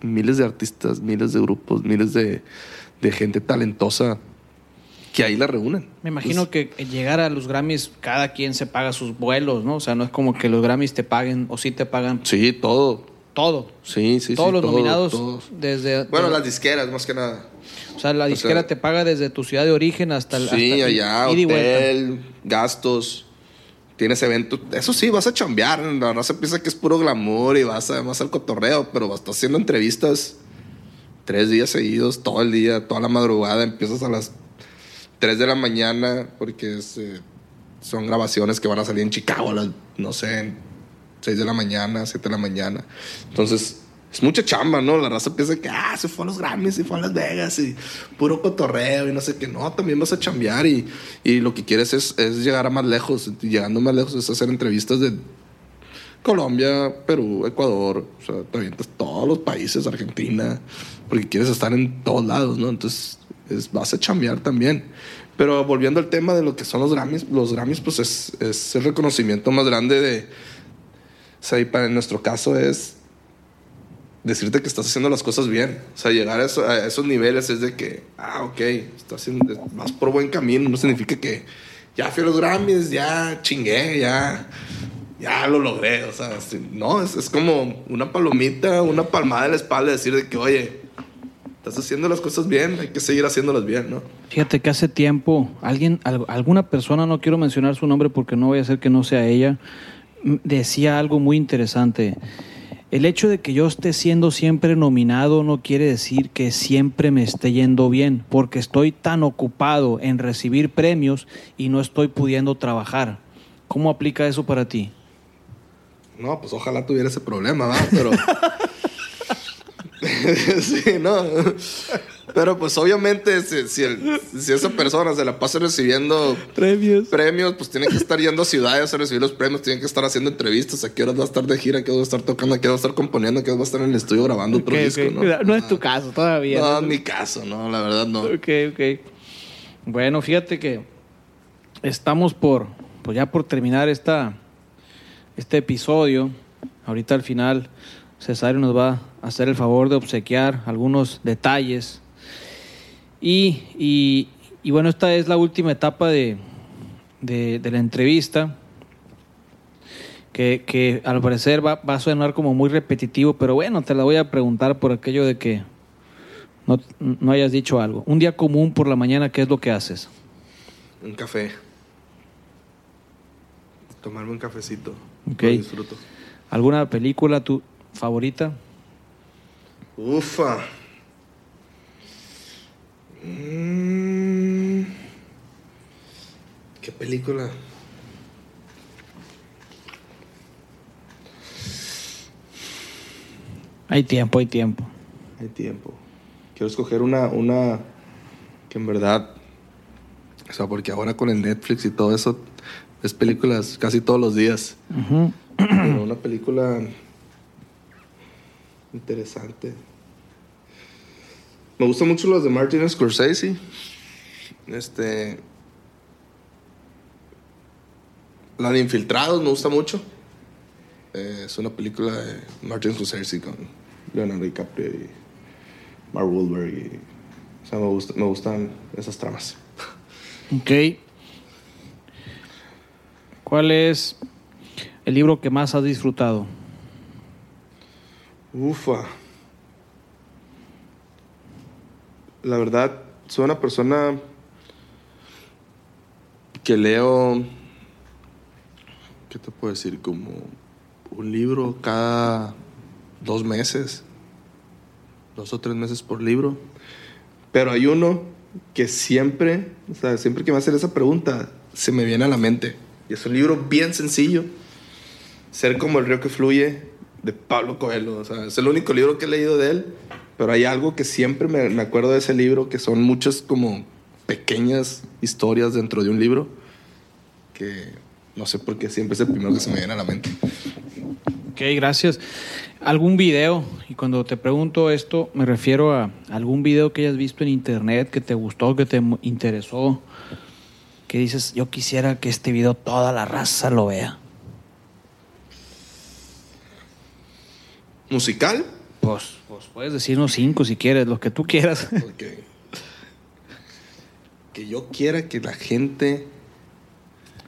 Speaker 1: miles de artistas, miles de grupos, miles de, de gente talentosa que ahí la reúnen.
Speaker 2: Me imagino que llegar a los Grammys, cada quien se paga sus vuelos, ¿no? O sea, no es como que los Grammys te paguen o sí te pagan
Speaker 1: Sí, todo.
Speaker 2: todo.
Speaker 1: Sí, sí,
Speaker 2: Todos
Speaker 1: sí,
Speaker 2: los
Speaker 1: todo,
Speaker 2: nominados
Speaker 1: todos.
Speaker 2: desde...
Speaker 1: Bueno,
Speaker 2: de-
Speaker 1: las disqueras, más que nada.
Speaker 2: o sea, la disquera
Speaker 1: sea,
Speaker 2: te paga desde tu ciudad de origen hasta el...
Speaker 1: Sí,
Speaker 2: hasta-
Speaker 1: allá, hotel, gastos. Tienes evento. Eso sí, vas a chambear. La raza piensa que es puro glamour y vas además al cotorreo, pero estás haciendo entrevistas tres días seguidos, todo el día, toda la madrugada. Empiezas a las 3 de la mañana porque eh, son grabaciones que van a salir en Chicago a las, no sé, 6 de la mañana, 7 de la mañana. Entonces, es mucha chamba, ¿no? La raza piensa que, ah, se fue a los Grammys, se fue a Las Vegas y puro cotorreo y no sé qué. No, también vas a chambear y, y lo que quieres es, es, llegar a más lejos. Llegando más lejos es hacer entrevistas de Colombia, Perú, Ecuador, o sea, te avientas todos los países, Argentina, porque quieres estar en todos lados, ¿no? Entonces es, vas a chambear también. Pero volviendo al tema de lo que son los Grammys, los Grammys pues es, es el reconocimiento más grande de... O sea, y para en nuestro caso es decirte que estás haciendo las cosas bien. O sea, llegar a, esos niveles es de que, ah, ok, estás haciendo, vas por buen camino. No significa que ya fui a los Grammys, ya chingué, ya, ya lo logré. O sea, no, es, es, como una palomita, una palmada en la espalda, decir de que, oye, estás haciendo las cosas bien, hay que seguir haciéndolas bien, ¿no?
Speaker 2: Fíjate que hace tiempo, alguien, alguna persona, no quiero mencionar su nombre porque no voy a hacer que no sea ella, decía algo muy interesante el hecho de que yo esté siendo siempre nominado no quiere decir que siempre me esté yendo bien, porque estoy tan ocupado en recibir premios y no estoy pudiendo trabajar. ¿Cómo aplica eso para ti?
Speaker 1: No, pues ojalá tuviera ese problema, ¿verdad? Pero... sí, no. Pero pues obviamente si, si, esa persona se la pasa recibiendo
Speaker 2: premios.
Speaker 1: premios, pues tiene que estar yendo a ciudades a recibir los premios, tiene que estar haciendo entrevistas, a qué horas va a estar de gira, a qué hora va a estar tocando, a qué hora va a estar componiendo, a qué hora va a estar en el estudio grabando otro disco, ¿no?
Speaker 2: No es tu caso todavía.
Speaker 1: No, es mi caso, no, la verdad no.
Speaker 2: Ok, ok. Bueno, fíjate que estamos por, pues ya por terminar esta, este episodio. Ahorita al final Cesario nos va hacer el favor de obsequiar algunos detalles y, bueno, esta es la última etapa de, la entrevista, que, al parecer va, a sonar como muy repetitivo, pero bueno, te la voy a preguntar por aquello de que no, no hayas dicho algo. Un día común por la mañana, ¿qué es lo que haces?
Speaker 1: Un café. Tomarme un cafecito.
Speaker 2: Ok. disfruto. ¿Alguna película tu favorita?
Speaker 1: Ufa. Mm. ¿Qué película?
Speaker 2: Hay tiempo, hay tiempo.
Speaker 1: Hay tiempo. Quiero escoger una, una que en verdad, o sea, porque ahora con el Netflix y todo eso, es películas casi todos los días. una película interesante. Me gustan mucho los de Martin Scorsese. Este. La de Infiltrados me gusta mucho. Eh, es una película de Martin Scorsese con Leonardo DiCaprio y Mark Wahlberg. o sea, me, me gustan esas tramas.
Speaker 2: Ok. ¿Cuál es el libro que más has disfrutado?
Speaker 1: Ufa la verdad, soy una persona que leo, ¿qué te puedo decir? Como un libro cada dos meses, dos o tres meses por libro. Pero hay uno que siempre, o sea, siempre que me hacen esa pregunta, se me viene a la mente. Y es un libro bien sencillo. Ser como el río que fluye de Pablo Coelho. O sea, es el único libro que he leído de él pero hay algo que siempre me, acuerdo de ese libro, que son muchas como pequeñas historias dentro de un libro, que no sé por qué siempre es el primero que se me viene a la mente.
Speaker 2: Ok, gracias. ¿Algún video? Y cuando te pregunto esto, me refiero a algún video que hayas visto en internet que te gustó, que te interesó, que dices, yo quisiera que este video toda la raza lo vea.
Speaker 1: ¿Musical?
Speaker 2: Pues, pues, puedes decirnos cinco si quieres, los que tú quieras.
Speaker 1: Que yo quiera que la gente...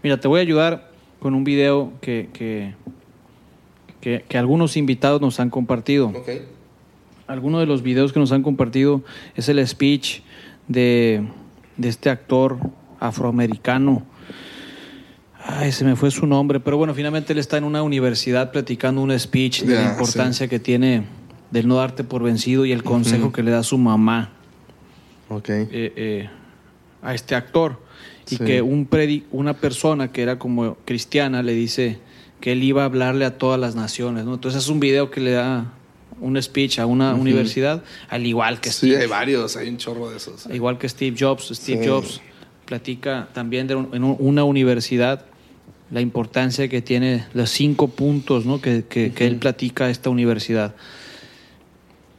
Speaker 2: Mira, te voy a ayudar con un video que, que, que, algunos invitados nos han compartido.
Speaker 1: Okay.
Speaker 2: Algunos de los videos que nos han compartido es el speech de, de este actor afroamericano. Ay, se me fue su nombre, pero bueno, finalmente él está en una universidad platicando un speech de la importancia que tiene del no darte por vencido y el consejo que le da su mamá
Speaker 1: okay.
Speaker 2: Eh, eh, a este actor. Y que un una persona que era como cristiana le dice que él iba a hablarle a todas las naciones. ¿no? Entonces es un video que le da un speech a una universidad, al igual que
Speaker 1: Sí,
Speaker 2: Steve,
Speaker 1: hay varios, hay un chorro de esos.
Speaker 2: igual que Steve Jobs. Steve
Speaker 1: Sí.
Speaker 2: Jobs platica también de un- en un- una universidad la importancia que tiene los cinco puntos ¿no? que, que- que él platica a esta universidad.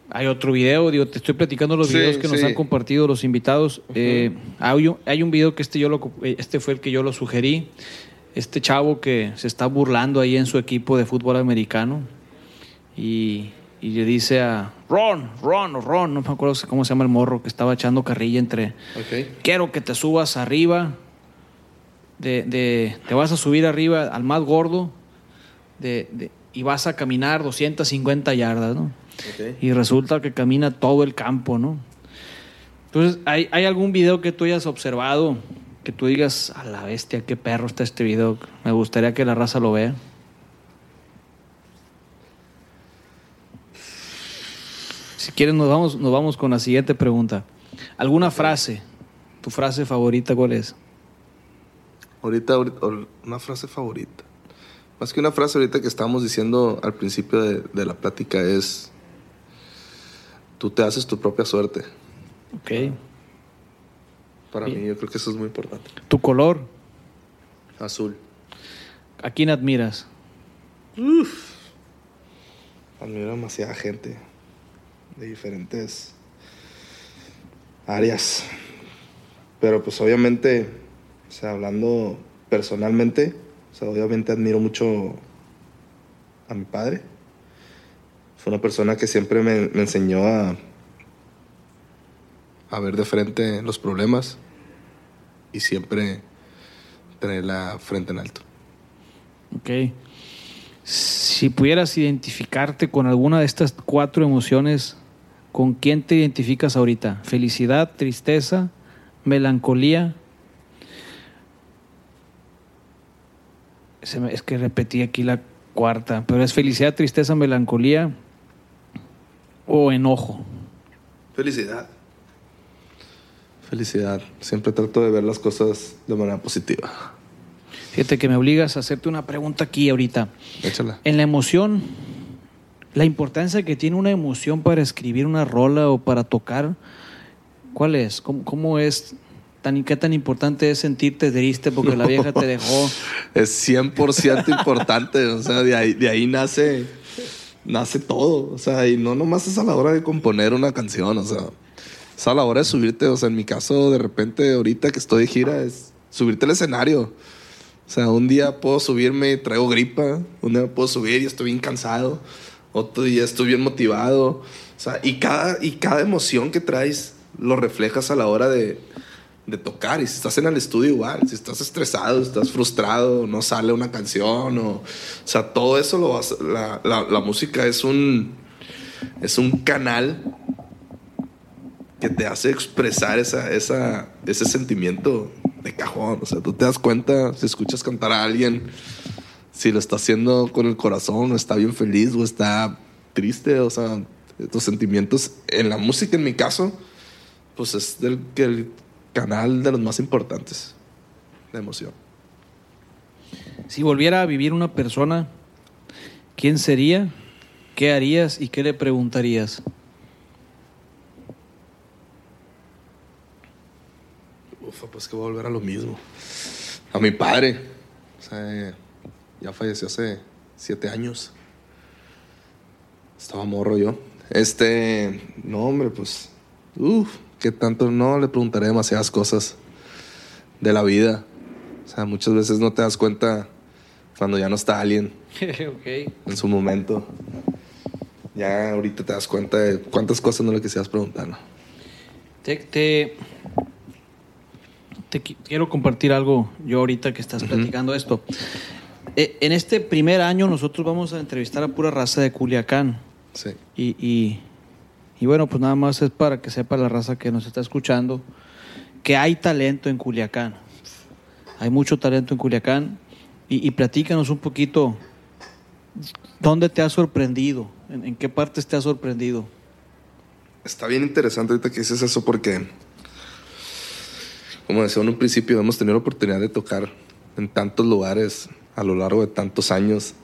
Speaker 2: Hay otro video, digo, te estoy platicando los
Speaker 1: Sí,
Speaker 2: videos que nos han compartido los invitados. Eh, hay, un, hay un video que este yo lo, este fue el que yo lo sugerí. Este chavo que se está burlando ahí en su equipo de fútbol americano y, y le dice a Ron, Ron, Ron, no me acuerdo cómo se llama el morro que estaba echando carrilla entre quiero que te subas arriba, de, de- te vas a subir arriba al más gordo de, de- y vas a caminar 250 yardas, ¿no? Y resulta que camina todo el campo, ¿no? Entonces, ¿hay, ¿hay algún video que tú hayas observado que tú digas, a la bestia, qué perro está este video? Me gustaría que la raza lo vea. Si quieren, nos vamos, nos vamos con la siguiente pregunta. ¿Alguna frase? ¿Tu frase favorita cuál es?
Speaker 1: Ahorita, ahorita, or- una frase favorita. Más que una frase ahorita que estábamos diciendo al principio de, de la plática es, tú te haces tu propia suerte.
Speaker 2: Ok.
Speaker 1: Para
Speaker 2: Bien.
Speaker 1: mí yo creo que eso es muy importante.
Speaker 2: ¿Tu color?
Speaker 1: Azul.
Speaker 2: ¿A quién admiras?
Speaker 1: Admiro demasiada gente de diferentes áreas. Pero pues obviamente, o sea, hablando personalmente, o sea, obviamente admiro mucho a mi padre. Fue una persona que siempre me, enseñó a, a ver de frente los problemas y siempre tener la frente en alto.
Speaker 2: Ok. Si pudieras identificarte con alguna de estas cuatro emociones, ¿con quién te identificas ahorita? ¿Felicidad, tristeza, melancolía? Se me- es que repetí aquí la cuarta, pero es felicidad, tristeza, melancolía o enojo.
Speaker 1: Felicidad. Felicidad. Siempre trato de ver las cosas de manera positiva.
Speaker 2: Fíjate que me obligas a hacerte una pregunta aquí ahorita.
Speaker 1: Échala.
Speaker 2: En la emoción, la importancia que tiene una emoción para escribir una rola o para tocar, ¿cuál es? ¿Cómo, cómo es? Tan, ¿Qué tan importante es sentirte triste porque la vieja te dejó?
Speaker 1: Es 100% importante. O sea, de ahí, de ahí nace, nace todo. O sea, y no nomás es a la hora de componer una canción. O sea, es a la hora de subirte. O sea, en mi caso, de repente, ahorita que estoy de gira, es subirte al escenario. O sea, un día puedo subirme y traigo gripa. Un día puedo subir y estoy bien cansado. Otro día estoy bien motivado. O sea, y cada, y cada emoción que traes lo reflejas a la hora de, de tocar. Y si estás en el estudio igual, si estás estresado, estás frustrado, no sale una canción, o, o sea, todo eso lo vas, la, la, música es un, es un canal que te hace expresar esa, esa, ese sentimiento de cajón. O sea, tú te das cuenta si escuchas cantar a alguien, si lo está haciendo con el corazón, o está bien feliz, o está triste, o sea, tus sentimientos en la música, en mi caso, pues es del, que canal de los más importantes de emoción.
Speaker 2: Si volviera a vivir una persona, ¿quién sería? ¿Qué harías y qué le preguntarías?
Speaker 1: Ufa, pues que voy a volver a lo mismo. A mi padre. O sea, ya falleció hace siete años. Estaba morro yo. Este, no, hombre, pues, uff, que tanto no le preguntaré demasiadas cosas de la vida. O sea, muchas veces no te das cuenta cuando ya no está alguien en su momento. Ya ahorita te das cuenta de cuántas cosas no le quisieras preguntar. ¿no?
Speaker 2: Te, te, te qui- quiero compartir algo yo ahorita que estás platicando esto. Eh, en este primer año nosotros vamos a entrevistar a pura raza de Culiacán.
Speaker 1: Sí.
Speaker 2: Y, y, y bueno, pues nada más es para que sepa la raza que nos está escuchando que hay talento en Culiacán. Hay mucho talento en Culiacán. Y, y platícanos un poquito, ¿dónde te has sorprendido? ¿En, qué partes te has sorprendido?
Speaker 1: Está bien interesante ahorita que dices eso porque, como decía en un principio, hemos tenido la oportunidad de tocar en tantos lugares a lo largo de tantos años.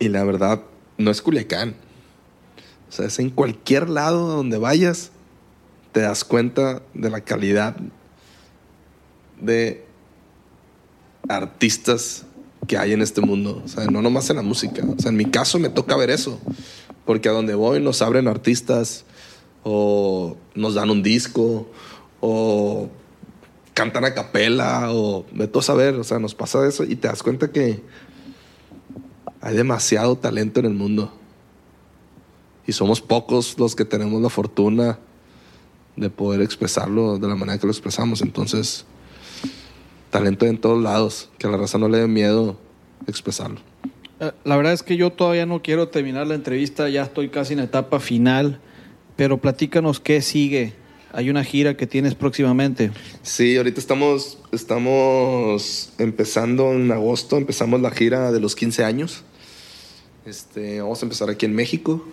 Speaker 1: Y la verdad, no es Culiacán. O sea, es en cualquier lado donde vayas, te das cuenta de la calidad de artistas que hay en este mundo. O sea, no nomás en la música. O sea, en mi caso me toca ver eso. Porque a donde voy nos abren artistas o nos dan un disco o cantan a capela o de todo saber. O sea, nos pasa eso y te das cuenta que hay demasiado talento en el mundo. Y somos pocos los que tenemos la fortuna de poder expresarlo de la manera que lo expresamos. Entonces, talento en todos lados, que a la raza no le dé miedo expresarlo.
Speaker 2: Eh, la verdad es que yo todavía no quiero terminar la entrevista, ya estoy casi en la etapa final, pero platícanos qué sigue. Hay una gira que tienes próximamente.
Speaker 1: Sí, ahorita estamos, estamos empezando en agosto, empezamos la gira de los 15 años. Este, vamos a empezar aquí en México.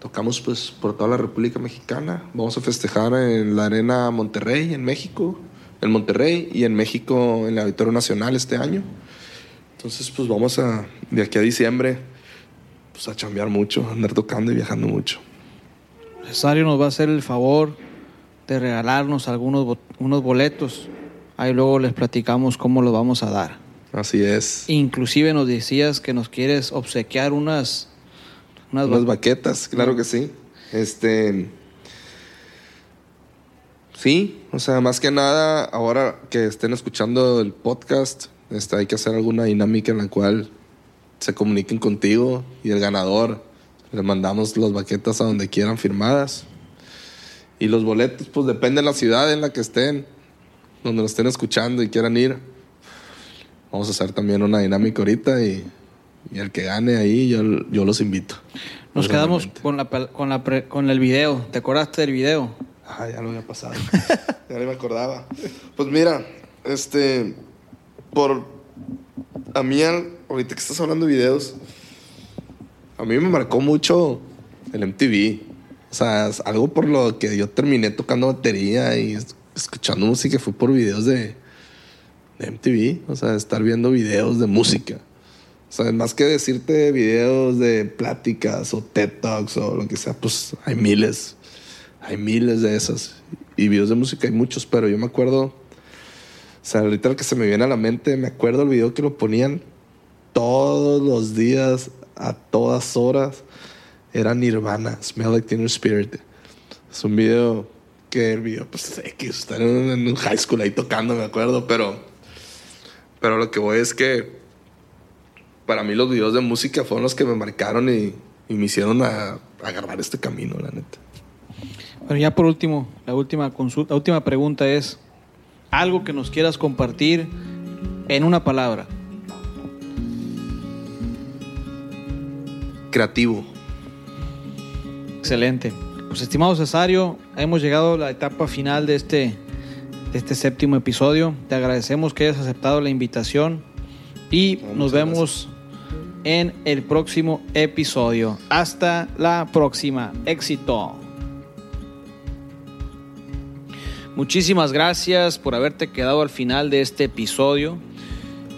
Speaker 1: Tocamos pues por toda la República Mexicana. Vamos a festejar en la Arena Monterrey, en México en Monterrey y en México en el Auditorio Nacional este año. Entonces, pues vamos a, de aquí a diciembre, pues a chambear mucho, a andar tocando y viajando mucho.
Speaker 2: Cesario nos va a hacer el favor de regalarnos algunos unos boletos. Ahí luego les platicamos cómo los vamos a dar.
Speaker 1: Así es.
Speaker 2: Inclusive nos decías que nos quieres obsequiar unas...
Speaker 1: Unas, unas baquetas, claro que sí. Este... Sí, o sea, más que nada, ahora que estén escuchando el podcast, este, hay que hacer alguna dinámica en la cual se comuniquen contigo y el ganador. Le mandamos las baquetas a donde quieran firmadas. Y los boletos, pues depende de la ciudad en la que estén, donde lo estén escuchando y quieran ir. Vamos a hacer también una dinámica ahorita y, el que gane ahí, yo, yo los invito.
Speaker 2: Nos quedamos con, la, con, la con el video. ¿Te acordaste del video?
Speaker 1: Ah, ya lo había pasado. ya no me acordaba. Pues mira, este. Por. A mí, ahorita que estás hablando de videos, a mí me marcó mucho el MTV. O sea, algo por lo que yo terminé tocando batería y escuchando música fue por videos de, de MTV. O sea, estar viendo videos de música. O sea, más que decirte videos de pláticas o TED Talks o lo que sea, pues hay miles. Hay miles de esas. Y videos de música hay muchos, pero yo me acuerdo. O sea, ahorita lo que se me viene a la mente, me acuerdo el video que lo ponían todos los días, a todas horas. Era Nirvana, Smell Like Teen Spirit. Es un video que el video, pues X, estar en un, high school ahí tocando, me acuerdo, pero. Pero lo que voy es que. Para mí los videos de música fueron los que me marcaron y, me hicieron a agarrar este camino, la neta.
Speaker 2: Bueno, ya por último, la última consulta, la última pregunta es algo que nos quieras compartir en una palabra.
Speaker 1: Creativo.
Speaker 2: Excelente. Pues estimado Cesario, hemos llegado a la etapa final de este, de este séptimo episodio. Te agradecemos que hayas aceptado la invitación y nos vemos en el próximo episodio. Hasta la próxima. Éxito. Muchísimas gracias por haberte quedado al final de este episodio.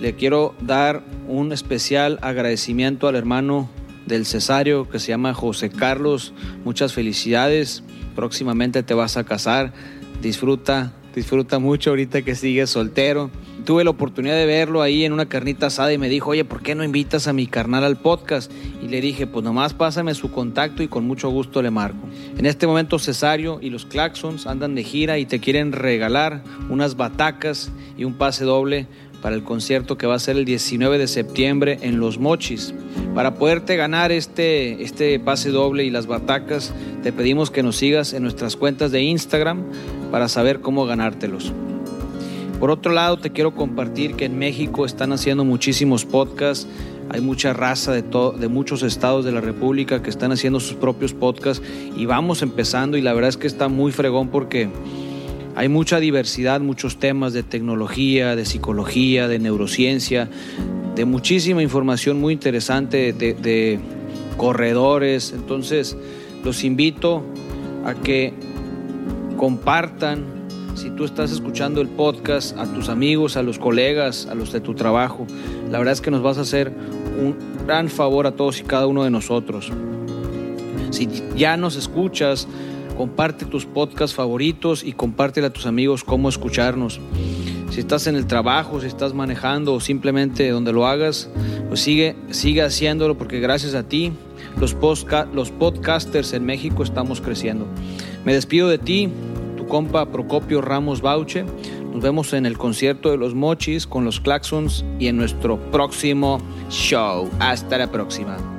Speaker 2: Le quiero dar un especial agradecimiento al hermano del cesario que se llama José Carlos. Muchas felicidades. Próximamente te vas a casar. Disfruta, disfruta mucho ahorita que sigues soltero tuve la oportunidad de verlo ahí en una carnita asada y me dijo, oye, ¿por qué no invitas a mi carnal al podcast? Y le dije, pues nomás pásame su contacto y con mucho gusto le marco. En este momento Cesario y los Claxons andan de gira y te quieren regalar unas batacas y un pase doble para el concierto que va a ser el 19 de septiembre en Los Mochis. Para poderte ganar este, este pase doble y las batacas, te pedimos que nos sigas en nuestras cuentas de Instagram para saber cómo ganártelos. Por otro lado, te quiero compartir que en México están haciendo muchísimos podcasts. Hay mucha raza de, de muchos estados de la República que están haciendo sus propios podcasts y vamos empezando y la verdad es que está muy fregón porque hay mucha diversidad, muchos temas de tecnología, de psicología, de neurociencia, de muchísima información muy interesante de, de corredores. Entonces, los invito a que compartan si tú estás escuchando el podcast a tus amigos, a los colegas, a los de tu trabajo, la verdad es que nos vas a hacer un gran favor a todos y cada uno de nosotros. Si ya nos escuchas, comparte tus podcasts favoritos y compártele a tus amigos cómo escucharnos. Si estás en el trabajo, si estás manejando o simplemente donde lo hagas, pues sigue, sigue haciéndolo porque gracias a ti los, los podcasters en México estamos creciendo. Me despido de ti, tu compa Procopio Ramos Bauche. Nos vemos en el concierto de los Mochis con los Claxons y en nuestro próximo show. Hasta la próxima.